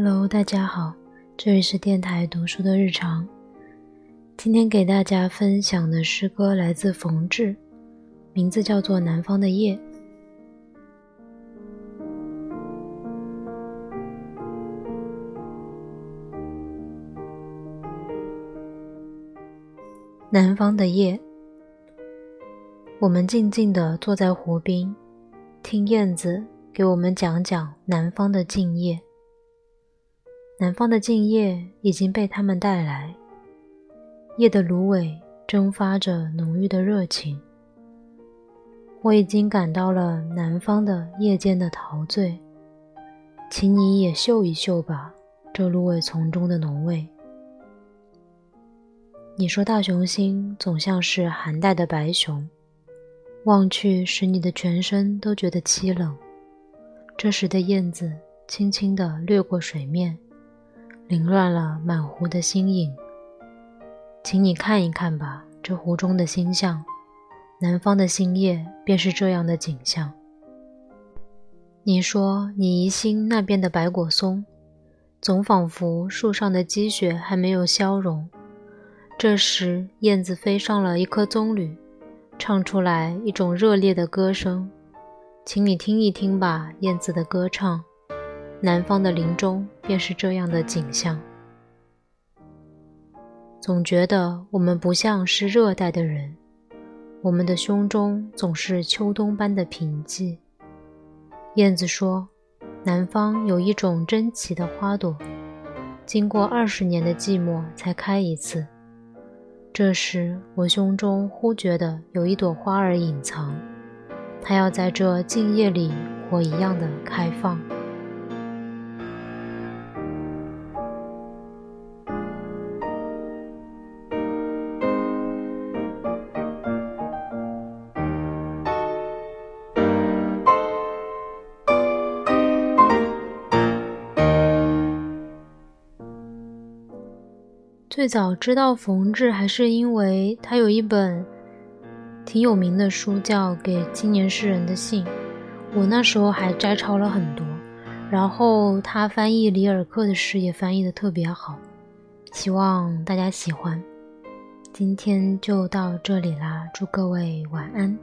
Hello，大家好，这里是电台读书的日常。今天给大家分享的诗歌来自冯至，名字叫做《南方的夜》。南方的夜，我们静静地坐在湖边，听燕子给我们讲讲南方的静夜。南方的静夜已经被他们带来，夜的芦苇蒸发着浓郁的热情。我已经感到了南方的夜间的陶醉，请你也嗅一嗅吧，这芦苇丛中的浓味。你说大雄心总像是寒带的白熊，望去使你的全身都觉得凄冷。这时的燕子轻轻地掠过水面，凌乱了满湖的星影。请你看一看吧，这湖中的星象，南方的星夜便是这样的景象。你说你疑心那边的白果松，总仿佛树上的积雪还没有消融。这时，燕子飞上了一棵棕榈，唱出来一种热烈的歌声，请你听一听吧，燕子的歌唱。南方的林中便是这样的景象。总觉得我们不像是热带的人，我们的胸中总是秋冬般的平静。燕子说，南方有一种珍奇的花朵，经过二十年的寂寞才开一次。这时，我胸中忽觉得有一朵花儿隐藏，它要在这静夜里火一样的开放。最早知道冯至，还是因为他有一本挺有名的书，叫《给青年诗人的信》。我那时候还摘抄了很多，然后他翻译里尔克的诗也翻译的特别好，希望大家喜欢。今天就到这里啦，祝各位晚安。